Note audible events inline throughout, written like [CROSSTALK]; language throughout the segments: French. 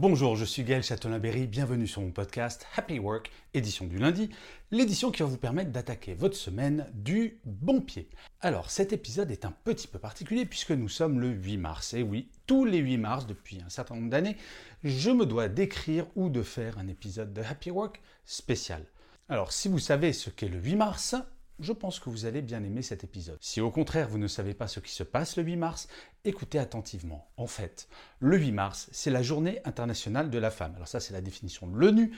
bonjour, je suis Gaël Châtelain-Berry, bienvenue sur mon podcast Happy Work, édition du lundi, l'édition qui va vous permettre d'attaquer votre semaine du bon pied. Alors cet épisode est un petit peu particulier puisque nous sommes le 8 mars. Et oui, tous les 8 mars, depuis un certain nombre d'années, je me dois d'écrire ou de faire un épisode de Happy Work spécial. Alors si vous savez ce qu'est le 8 mars, je pense que vous allez bien aimer cet épisode. Si au contraire vous ne savez pas ce qui se passe le 8 mars, écoutez attentivement. En fait, le 8 mars, c'est la journée internationale de la femme. Alors ça, c'est la définition de l'ONU.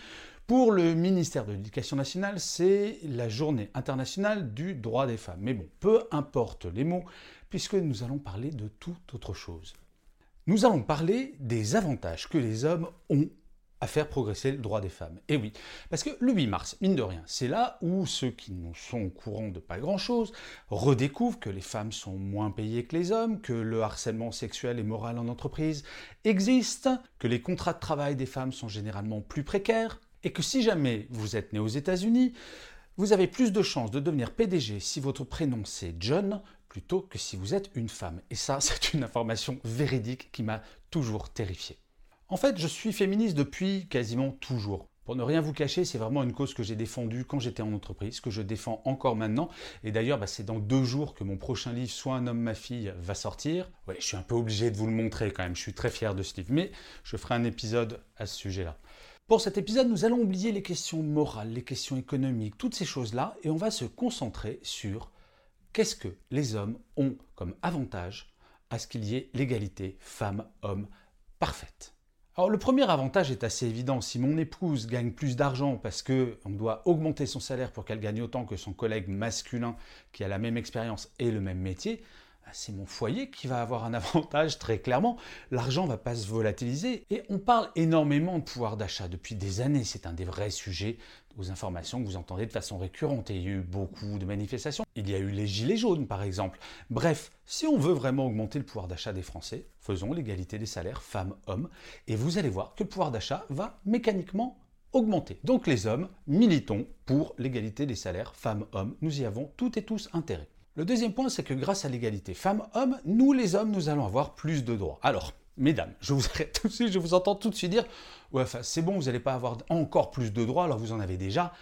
Pour le ministère de l'Éducation nationale, c'est la journée internationale du droit des femmes. Mais bon, peu importe les mots, puisque nous allons parler de toute autre chose. Nous allons parler des avantages que les hommes ont à faire progresser le droit des femmes. Et oui, parce que le 8 mars, mine de rien, c'est là où ceux qui ne sont au courant de pas grand-chose redécouvrent que les femmes sont moins payées que les hommes, que le harcèlement sexuel et moral en entreprise existe, que les contrats de travail des femmes sont généralement plus précaires, et que si jamais vous êtes né aux États-Unis, vous avez plus de chances de devenir PDG si votre prénom c'est John plutôt que si vous êtes une femme. Et ça, [LAUGHS] c'est une information véridique qui m'a toujours terrifié. En fait, je suis féministe depuis quasiment toujours. Pour ne rien vous cacher, c'est vraiment une cause que j'ai défendue quand j'étais en entreprise, que je défends encore maintenant. Et d'ailleurs, bah, c'est dans deux jours que mon prochain livre, Soit un homme, ma fille, va sortir. Ouais, je suis un peu obligé de vous le montrer quand même. Je suis très fier de ce livre, mais je ferai un épisode à ce sujet-là. Pour cet épisode, nous allons oublier les questions morales, les questions économiques, toutes ces choses-là, et on va se concentrer sur qu'est-ce que les hommes ont comme avantage à ce qu'il y ait l'égalité femmes-hommes parfaite. Alors le premier avantage est assez évident. Si mon épouse gagne plus d'argent parce qu'on doit augmenter son salaire pour qu'elle gagne autant que son collègue masculin qui a la même expérience et le même métier, c'est mon foyer qui va avoir un [LAUGHS] avantage très clairement. L'argent ne va pas se volatiliser et on parle énormément de pouvoir d'achat depuis des années. C'est un des vrais sujets aux informations que vous entendez de façon récurrente et il y a eu beaucoup de manifestations. Il y a eu les gilets jaunes par exemple. Bref, si on veut vraiment augmenter le pouvoir d'achat des Français, faisons l'égalité des salaires femmes-hommes et vous allez voir que le pouvoir d'achat va mécaniquement augmenter. Donc les hommes, militons pour l'égalité des salaires femmes-hommes. Nous y avons toutes et tous intérêt. Le deuxième point, c'est que grâce à l'égalité femmes-hommes, nous les hommes, nous allons avoir plus de droits. Alors, mesdames, je vous [LAUGHS] arrête tout de suite, je vous entends tout de suite dire, ouais, c'est bon, vous n'allez pas avoir encore plus de droits, alors vous en avez déjà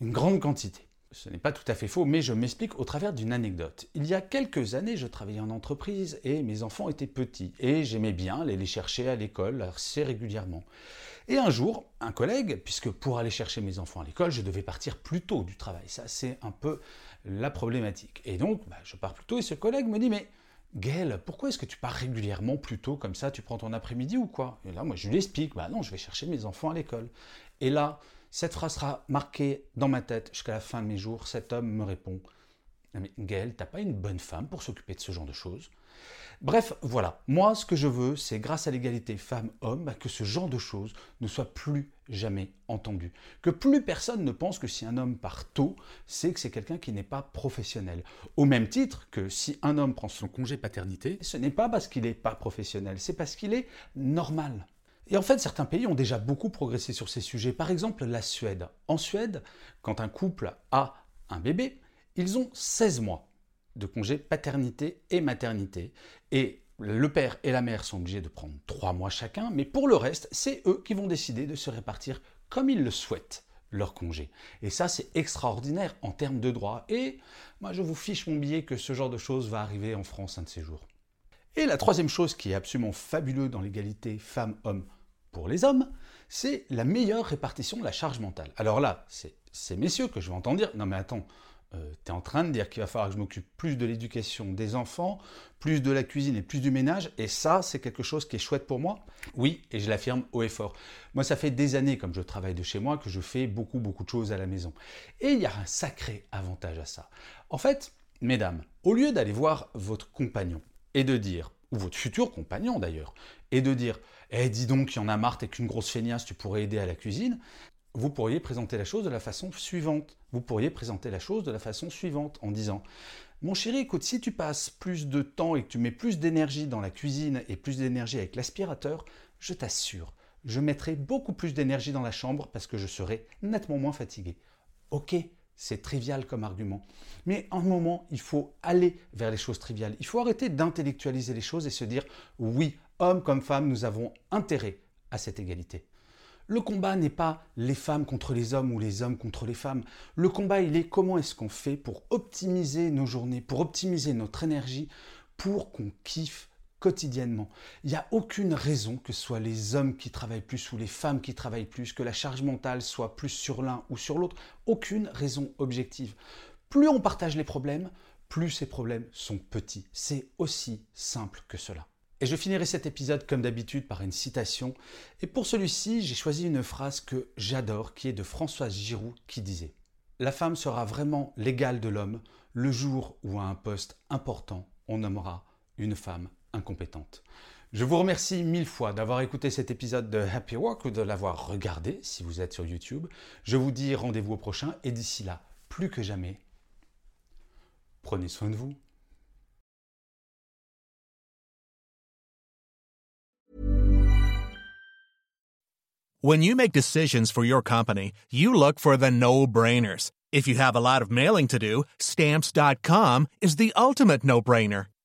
une grande quantité. Ce n'est pas tout à fait faux, mais je m'explique au travers d'une anecdote. Il y a quelques années, je travaillais en entreprise et mes enfants étaient petits et j'aimais bien aller les chercher à l'école assez régulièrement. Et un jour, un collègue, puisque pour aller chercher mes enfants à l'école, je devais partir plus tôt du travail. Ça, c'est un peu la problématique. Et donc, bah, je pars plus tôt et ce collègue me dit, mais Gaël, pourquoi est-ce que tu pars régulièrement plus tôt comme ça? Tu prends ton après-midi ou quoi? Et là, moi, je lui explique, bah non, je vais chercher mes enfants à l'école. Et là, cette phrase sera marquée dans ma tête jusqu'à la fin de mes jours. Cet homme me répond, mais Gaël, t'as pas une bonne femme pour s'occuper de ce genre de choses? Bref, voilà. Moi, ce que je veux, c'est grâce à l'égalité femmes-hommes, bah, que ce genre de choses ne soit plus jamais entendu. Que plus personne ne pense que si un homme part tôt, c'est que c'est quelqu'un qui n'est pas professionnel. Au même titre que si un homme prend son congé paternité, ce n'est pas parce qu'il n'est pas professionnel, c'est parce qu'il est normal. Et en fait, certains pays ont déjà beaucoup progressé sur ces sujets. Par exemple, la Suède. En Suède, quand un couple a un bébé, ils ont 16 mois de congé paternité et maternité. Et le père et la mère sont obligés de prendre trois mois chacun, mais pour le reste, c'est eux qui vont décider de se répartir comme ils le souhaitent leur congé. Et ça, c'est extraordinaire en termes de droit. Et moi, je vous fiche mon billet que ce genre de choses va arriver en France un de ces jours. Et la troisième chose qui est absolument fabuleuse dans l'égalité femmes-hommes les hommes, c'est la meilleure répartition de la charge mentale. Alors là, c'est ces messieurs que je vais entendre dire, non mais attends, euh, tu es en train de dire qu'il va falloir que je m'occupe plus de l'éducation des enfants, plus de la cuisine et plus du ménage, et ça, c'est quelque chose qui est chouette pour moi Oui, et je l'affirme haut et fort. Moi, ça fait des années, comme je travaille de chez moi, que je fais beaucoup, beaucoup de choses à la maison. Et il y a un sacré avantage à ça. En fait, mesdames, au lieu d'aller voir votre compagnon et de dire, ou votre futur compagnon d'ailleurs, et de dire, eh dis donc, il y en a marre, t'es qu'une grosse feignasse, tu pourrais aider à la cuisine, vous pourriez présenter la chose de la façon suivante. Vous pourriez présenter la chose de la façon suivante en disant Mon chéri, écoute, si tu passes plus de temps et que tu mets plus d'énergie dans la cuisine et plus d'énergie avec l'aspirateur, je t'assure, je mettrai beaucoup plus d'énergie dans la chambre parce que je serai nettement moins fatigué. Ok, c'est trivial comme argument. Mais en un moment, il faut aller vers les choses triviales. Il faut arrêter d'intellectualiser les choses et se dire oui, hommes comme femmes, nous avons intérêt à cette égalité. Le combat n'est pas les femmes contre les hommes ou les hommes contre les femmes. Le combat, il est comment est-ce qu'on fait pour optimiser nos journées, pour optimiser notre énergie, pour qu'on kiffe quotidiennement. Il n'y a aucune raison que ce soit les hommes qui travaillent plus ou les femmes qui travaillent plus, que la charge mentale soit plus sur l'un ou sur l'autre. Aucune raison objective. Plus on partage les problèmes, plus ces problèmes sont petits. C'est aussi simple que cela. Et je finirai cet épisode comme d'habitude par une citation. Et pour celui-ci, j'ai choisi une phrase que j'adore, qui est de Françoise Giroud, qui disait La femme sera vraiment l'égale de l'homme le jour où à un poste important, on nommera une femme incompétente. Je vous remercie mille fois d'avoir écouté cet épisode de Happy Work ou de l'avoir regardé si vous êtes sur YouTube. Je vous dis rendez-vous au prochain et d'ici là, plus que jamais, prenez soin de vous. When you make decisions for your company, you look for the no-brainers. If you have a lot of mailing to do, stamps.com is the ultimate no-brainer.